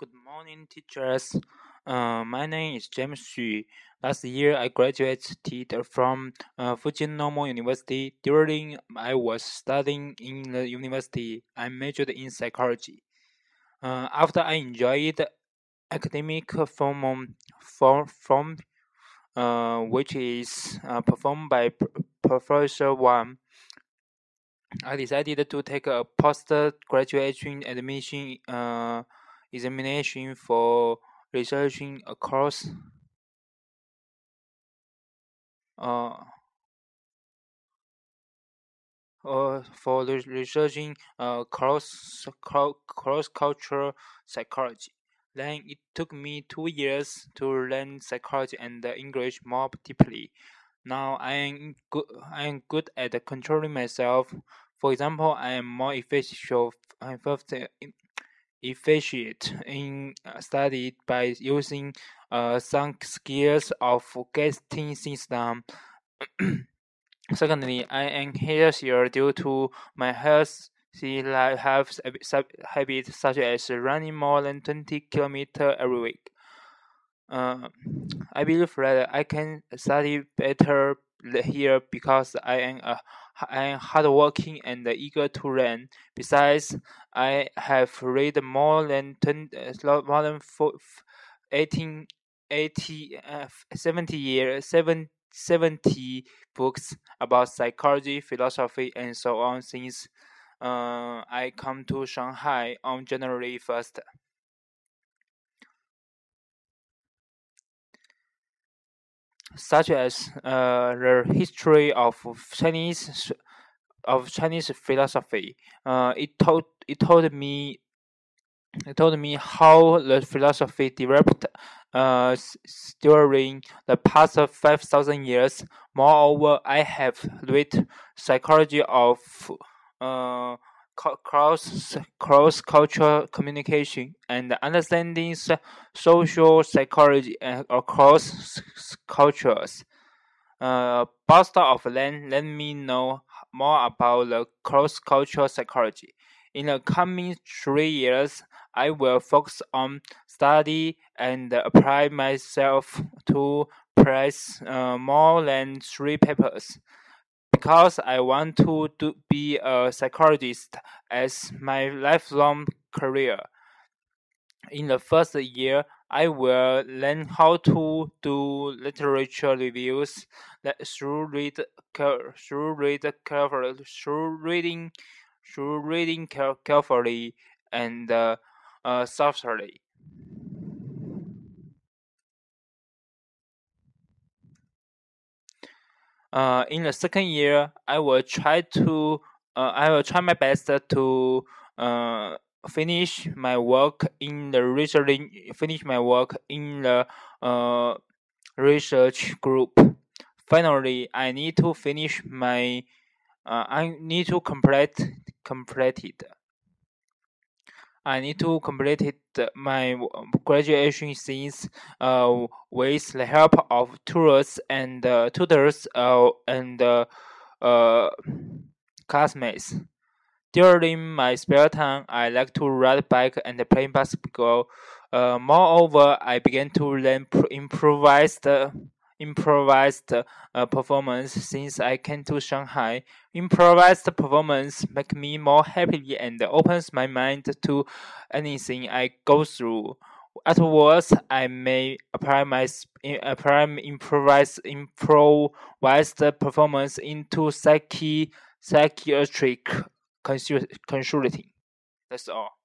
Good morning, teachers. Uh, my name is James Xu. Last year, I graduated from uh, Fujian Normal University. During I was studying in the university, I majored in psychology. Uh, after I enjoyed academic form, form, form uh, which is uh, performed by Professor Wang, I decided to take a post-graduate admission uh, examination for researching across uh, uh, for researching uh, cross cross cultural psychology. Then it took me two years to learn psychology and English more deeply. Now I am good. I am good at controlling myself. For example, I am more efficient efficient in uh, study by using uh, some skills of guessing system. Secondly, I am healthier due to my healthy life habits such as running more than 20 kilometers every week. Uh, I believe that I can study better here because I am a I am hardworking and eager to learn. Besides, I have read more than 20, uh, more than 18, 80, uh, 70 years, 70 books about psychology, philosophy, and so on since uh, I come to Shanghai on January 1st. Such as uh, the history of Chinese of Chinese philosophy. Uh, it told it told me it told me how the philosophy developed uh, during the past five thousand years. Moreover, I have read psychology of uh, cross cross cultural communication and understanding social psychology across cultures. Uh, both of them let me know more about the cross cultural psychology. In the coming three years, I will focus on study and apply myself to press uh, more than three papers because I want to do, be a psychologist as my lifelong career. In the first year, I will learn how to do literature reviews through read through read carefully through reading through reading carefully and uh, uh, softly. Uh, in the second year, I will try to uh, I will try my best to uh, finish my work in the research finish my work in the uh, research group. Finally, I need to finish my uh, I need to complete complete it. I need to complete my graduation since uh, with the help of tutors and uh, tutors uh, and uh, uh, classmates. During my spare time, I like to ride bike and play basketball. Uh, moreover, I began to learn improvised improvised uh, performance since I came to Shanghai. Improvised performance make me more happy and opens my mind to anything I go through. Afterwards, I may apply my apply improvised improvised performance into psychiatric consulting. That's all.